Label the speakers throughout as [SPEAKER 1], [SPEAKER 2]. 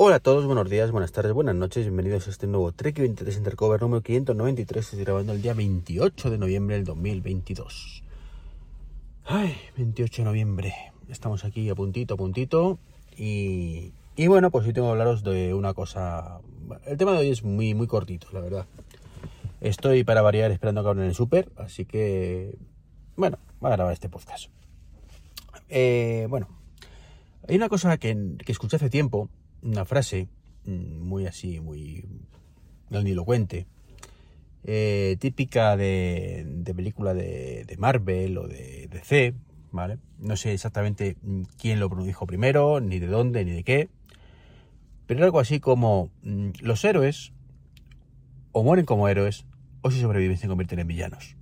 [SPEAKER 1] Hola a todos, buenos días, buenas tardes, buenas noches, bienvenidos a este nuevo Trek 23 Intercover número 593. Estoy grabando el día 28 de noviembre del 2022. Ay, 28 de noviembre. Estamos aquí a puntito, a puntito. Y, y bueno, pues hoy tengo que hablaros de una cosa. El tema de hoy es muy, muy cortito, la verdad. Estoy para variar esperando que abran el súper, así que. Bueno, voy a grabar este podcast. Eh, bueno, hay una cosa que, que escuché hace tiempo una frase mm, muy así, muy grandilocuente, eh, típica de, de película de, Marvel o de DC, ¿vale? No sé exactamente mm, quién lo dijo primero, ni de dónde, ni de qué, pero algo así como mm, los héroes o mueren como héroes o si sobreviven se convierten en villanos.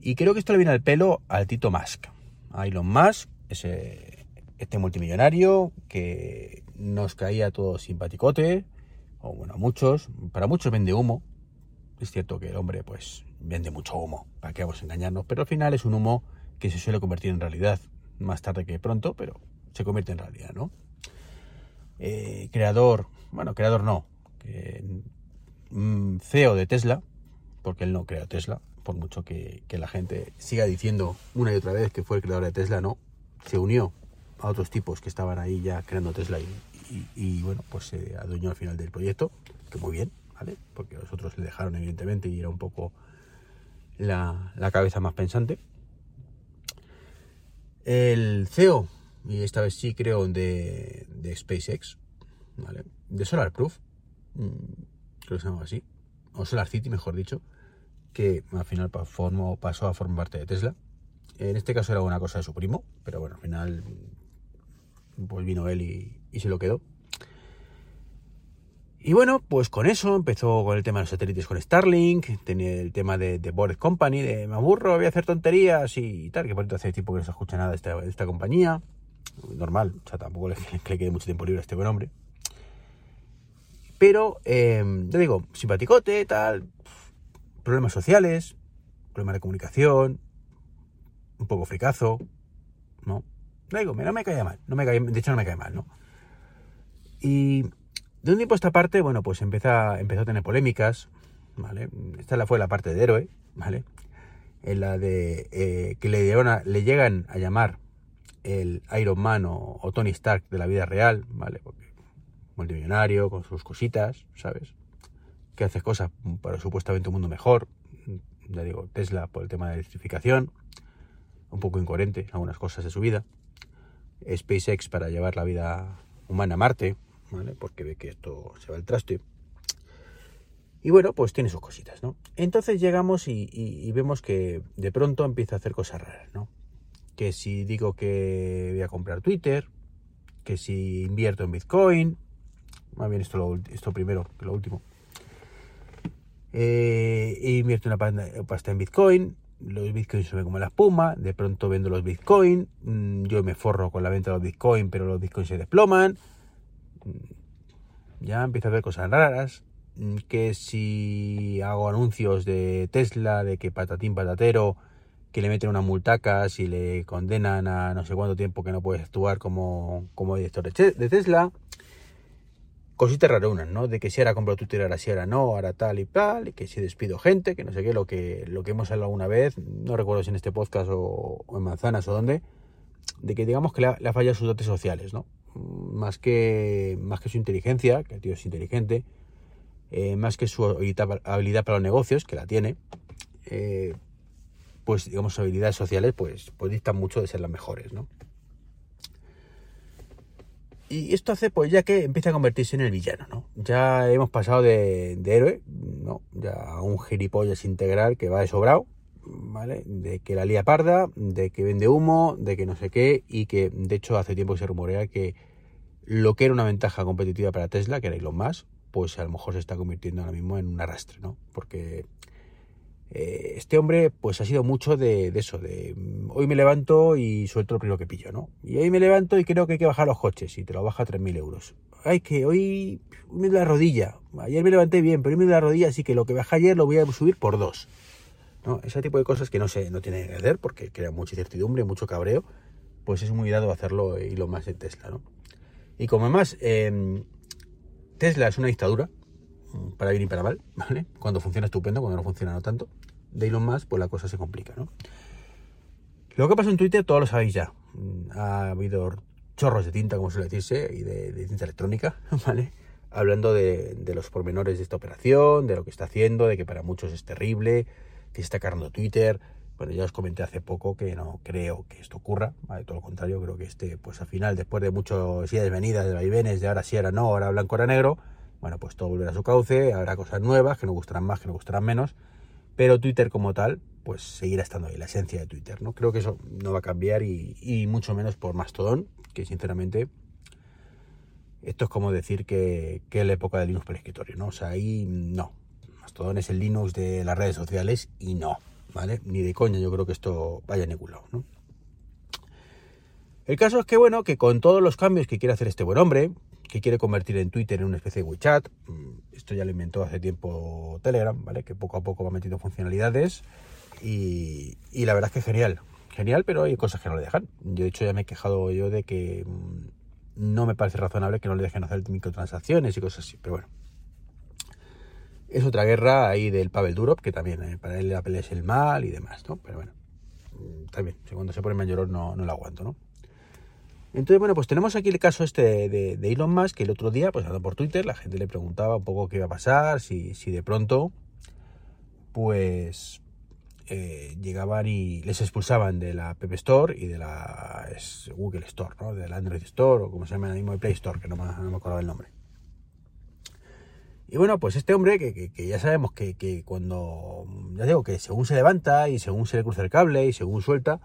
[SPEAKER 1] Y creo que esto le viene al pelo al Tito Musk, a Elon Musk, ese, este multimillonario que nos caía todo simpaticote, o bueno, muchos, para muchos vende humo. Es cierto que el hombre pues vende mucho humo, para que vamos a engañarnos, pero al final es un humo que se suele convertir en realidad, más tarde que pronto, pero se convierte en realidad, ¿no? Eh, creador, bueno, creador no, mm, CEO de Tesla, porque él no creó Tesla, por mucho que, que la gente siga diciendo una y otra vez que fue el creador de Tesla, no, se unió otros tipos que estaban ahí ya creando Tesla y, bueno, pues se adueñó al final del proyecto, que muy bien, ¿vale? Porque los otros le dejaron evidentemente y era un poco la, cabeza más pensante. El CEO, y esta vez sí creo de, de SpaceX, ¿vale? De SolarProof, mm, creo que se llama así, o Solar City mejor dicho, que al final pasó a formar parte de Tesla. En este caso era una cosa de su primo, pero bueno, al final pues vino él y, se lo quedó. Y bueno, pues con eso empezó con el tema de los satélites con Starlink, tenía el tema de, de Bored Company, de me aburro, voy a hacer tonterías y tal, que por hace tiempo que no se escucha nada de esta, esta compañía. Normal, o sea, tampoco le, le, quede mucho tiempo libre a este buen hombre. Pero, eh, ya digo, simpaticote, tal, problemas sociales, problemas de comunicación, un poco fricazo, ¿no? No me cae mal, no me cae, de hecho no me cae mal, ¿no? Y de un tiempo esta parte, bueno, pues empieza, empezó a tener polémicas, ¿vale? Esta fue la parte de héroe, ¿vale? En la de eh, que le, le llegan a llamar el Iron Man o, Tony Stark de la vida real, ¿vale? Multimillonario, con sus cositas, ¿sabes? Que hace cosas para supuestamente un mundo mejor. Ya digo, Tesla por el tema de electrificación, un poco incoherente algunas cosas de su vida. SpaceX para llevar la vida humana a Marte, ¿vale? Porque ve que esto se va al traste. Y bueno, pues tiene sus cositas, ¿no? Entonces llegamos y, vemos que de pronto empieza a hacer cosas raras, ¿no? Que si digo que voy a comprar Twitter, que si invierto en Bitcoin, más bien esto, lo, esto primero que lo último, eh, invierto una pasta en Bitcoin, los bitcoins suben como la espuma, de pronto vendo los bitcoins, mm, yo me forro con la venta de los bitcoins, pero los bitcoins se desploman, mm, ya empiezo a ver cosas raras, mm, que si hago anuncios de Tesla, de que patatín patatero, que le meten una multaca, si le condenan a no sé cuánto tiempo que no puedes actuar como, como director de Tesla, cositas rarunas, ¿no? De que si ahora compro Twitter, ahora sí, ahora no, ahora tal y tal, y que si despido gente, que no sé qué, lo que, lo que hemos hablado alguna vez, no recuerdo si en este podcast o, en Manzanas o dónde, de que digamos que le ha, fallado sus dotes sociales, ¿no? Más que, más que su inteligencia, que el tío es inteligente, eh, más que su habilidad para los negocios, que la tiene, eh, pues digamos sus habilidades sociales, pues, pues distan mucho de ser las mejores, ¿no? Y esto hace pues ya que empieza a convertirse en el villano, ¿no? Ya hemos pasado de, héroe, ¿no? Ya a un gilipollas integral que va de sobrado, ¿vale? De que la lía parda, de que vende humo, de que no sé qué, y que de hecho hace tiempo que se rumorea que lo que era una ventaja competitiva para Tesla, que era Elon Musk, pues a lo mejor se está convirtiendo ahora mismo en un arrastre, ¿no? Porque eh, este hombre pues ha sido mucho de, eso, de mm, hoy me levanto y suelto lo primero que pillo, ¿no? Y hoy me levanto y creo que hay que bajar los coches y te lo baja a 3.000 euros. Ay, que hoy, me duele la rodilla. Ayer me levanté bien, pero hoy me duele la rodilla, así que lo que bajé ayer lo voy a subir por dos. ¿No? Ese tipo de cosas que no se no tiene que hacer porque crea mucha incertidumbre, mucho cabreo, pues es muy dado hacerlo y lo más en Tesla, ¿no? Y como además em, Tesla es una dictadura, mm, para bien y para mal, ¿vale? Cuando funciona estupendo, cuando no funciona no tanto. De Elon Musk, pues la cosa se complica, ¿no? Lo que pasa en Twitter, todos lo sabéis ya. Mm, ha habido chorros de tinta, como suele decirse, y de, tinta electrónica, ¿vale? Hablando de, los pormenores de esta operación, de lo que está haciendo, de que para muchos es terrible, que se está cargando Twitter. Bueno, ya os comenté hace poco que no creo que esto ocurra, ¿vale? Todo lo contrario, creo que este, pues al final, después de muchos idas venidas, de vaivenes, de ahora sí, ahora no, ahora blanco, ahora negro, bueno, pues todo volverá a su cauce, habrá cosas nuevas que nos gustarán más, que nos gustarán menos, pero Twitter como tal, pues seguirá estando ahí, la esencia de Twitter, ¿no? Creo que eso no va a cambiar y, mucho menos por Mastodon, que sinceramente esto es como decir que, es la época de Linux para el escritorio, ¿no? O sea, ahí no. Mastodon es el Linux de las redes sociales y no, ¿vale? Ni de coña yo creo que esto vaya a ningún lado, ¿no? El caso es que, bueno, que con todos los cambios que quiere hacer este buen hombre, que quiere convertir en Twitter en una especie de WeChat, mm, esto ya lo inventó hace tiempo Telegram, ¿vale? Que poco a poco va metiendo funcionalidades y, la verdad es que genial, genial, pero hay cosas que no le dejan. Yo de hecho ya me he quejado yo de que mm, no me parece razonable que no le dejen hacer microtransacciones y cosas así, pero bueno. Es otra guerra ahí del Pavel Durov, que también eh, para él la pelea es el mal y demás, ¿no? Pero bueno, mm, está bien, cuando se pone mayor no, no lo aguanto, ¿no? Entonces, bueno, pues tenemos aquí el caso este de, Elon Musk, que el otro día, pues por Twitter, la gente le preguntaba un poco qué iba a pasar, si, si de pronto, pues eh, llegaban y les expulsaban de la App Store y de la Google Store, ¿no? De la Android Store, o como se llama el mismo de Play Store, que no me, no acuerdo el nombre. Y bueno, pues este hombre, que, que, ya sabemos que, que, cuando, ya digo, que según se levanta y según se le cruza el cable y según suelta,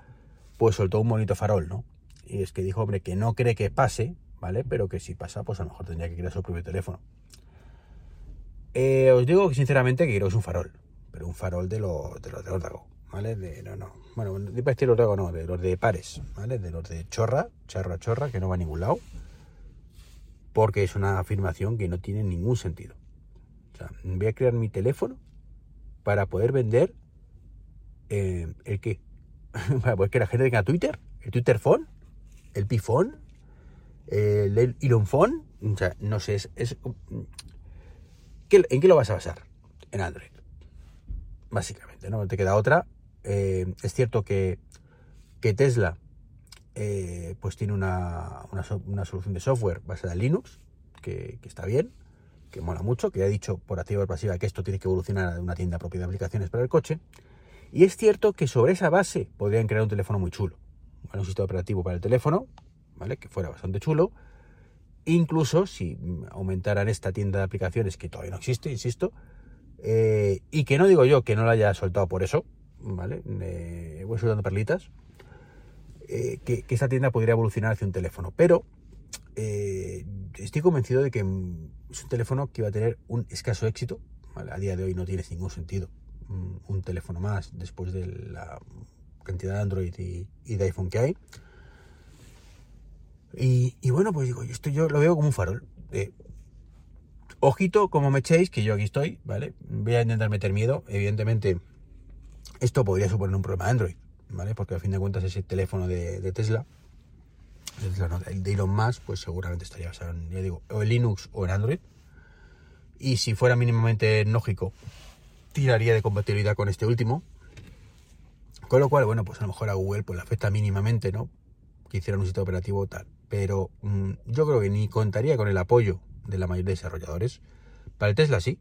[SPEAKER 1] pues soltó un bonito farol, ¿no? Y es que dijo, hombre, que no cree que pase, ¿vale? Pero que si pasa, pues a lo mejor tendría que crear su propio teléfono. Eh, os digo que sinceramente que quiero es un farol, pero un farol de, los de los de ¿vale? De, no, no, bueno, de decir órdago no, de los de pares, ¿vale? De los de chorra, charra, chorra, que no va a ningún lado, porque es una afirmación que no tiene ningún sentido. O sea, voy a crear mi teléfono para poder vender eh, el qué. pues que la gente tenga Twitter, el Twitter Phone, el Pifón, el Ironphone, o sea, no sé, es, ¿en qué lo vas a basar? En Android, básicamente, ¿no? Te queda otra. Eh, es cierto que, Tesla eh, pues tiene una, una, solución de software basada en Linux, que, está bien, que mola mucho, que ha dicho por activa o pasiva que esto tiene que evolucionar a una tienda propia de aplicaciones para el coche. Y es cierto que sobre esa base podrían crear un teléfono muy chulo un sistema operativo para el teléfono, ¿vale? Que fuera bastante chulo. Incluso si aumentaran esta tienda de aplicaciones que todavía no existe, insisto, eh, y que no digo yo que no la haya soltado por eso, ¿vale? voy soltando perlitas, eh, que, esta tienda podría evolucionar hacia un teléfono, pero eh, estoy convencido de que es un teléfono que va a tener un escaso éxito, A día de hoy no tiene ningún sentido un teléfono más después de la cantidad de Android y, de iPhone que hay. Y, bueno, pues digo, esto yo lo veo como un farol. ojito, como me echéis, que yo aquí estoy, ¿vale? Voy a intentar meter miedo. Evidentemente, esto podría suponer un problema de Android, ¿vale? Porque al fin de cuentas ese teléfono de, Tesla, el de Elon Musk, pues seguramente estaría basado en, digo, o en Linux o en Android. Y si fuera mínimamente lógico, tiraría de compatibilidad con este último, con lo cual, bueno, pues a lo mejor a Google pues le afecta mínimamente, ¿no? Que hicieran un sistema operativo tal. Pero mm, yo creo que ni contaría con el apoyo de la mayoría de desarrolladores. Para el Tesla sí,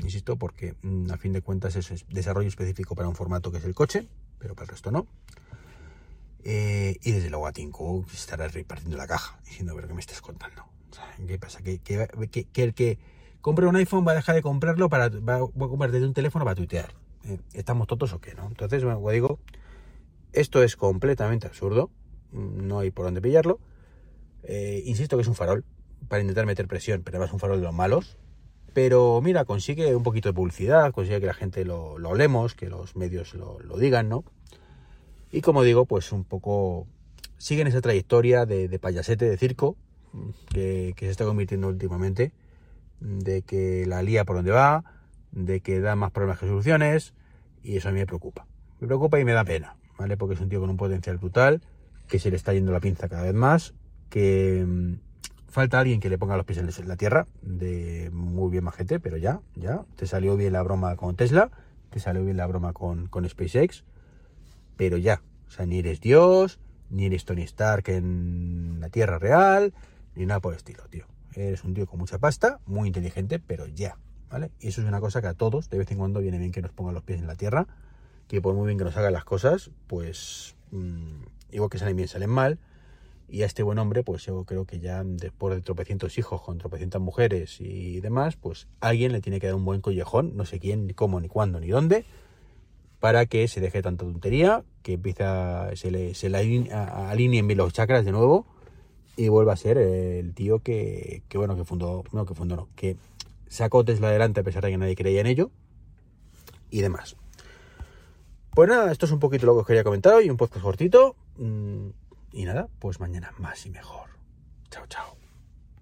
[SPEAKER 1] insisto, porque mm, a fin de cuentas es desarrollo específico para un formato que es el coche, pero para el resto no. Eh, y desde luego a Tim Cook estará repartiendo la caja, diciendo, pero ¿qué me estás contando? ¿Qué pasa? ¿Que, el que compre un iPhone va a dejar de comprarlo para va, a comprar desde un teléfono para tuitear. Eh, ¿estamos tontos o qué? ¿no? Entonces, bueno, como digo, esto es completamente absurdo, no hay por dónde pillarlo. Eh, insisto que es un farol para intentar meter presión, pero además es un farol de los malos. Pero mira, consigue un poquito de publicidad, consigue que la gente lo, lo hablemos, que los medios lo, digan, ¿no? Y como digo, pues un poco siguen esa trayectoria de, payasete, de circo, que, que, se está convirtiendo últimamente, de que la lía por donde va, de que da más problemas que soluciones y eso a mí me preocupa. Me preocupa y me da pena, ¿vale? Porque es un tío con un potencial brutal, que se le está yendo la pinza cada vez más, que mm, falta alguien que le ponga los pies en la tierra, de muy bien majete, pero ya, ya, te salió bien la broma con Tesla, te salió bien la broma con, con SpaceX, pero ya, o sea, ni eres Dios, ni eres Tony Stark en la Tierra real, ni nada por el estilo, tío. Eres un tío con mucha pasta, muy inteligente, pero ya, Y eso es una cosa que a todos, de vez en cuando, viene bien que nos pongan los pies en la tierra, que por muy bien que nos hagan las cosas, pues mmm, igual que salen bien, salen mal. Y a este buen hombre, pues yo creo que ya después de tropecientos hijos con tropecientas mujeres y demás, pues alguien le tiene que dar un buen collejón, no sé quién, ni cómo, ni cuándo, ni dónde, para que se deje tanta tontería, que empieza, se le, se le alineen bien los chakras de nuevo y vuelva a ser el tío que, que bueno, que fundó, no, que fundó, no, que sacó Tesla adelante a pesar de que nadie creía en ello y demás. Pues nada, esto es un poquito lo que os quería comentar hoy, un podcast cortito. Mm, y nada, pues mañana más y mejor. Chao, chao.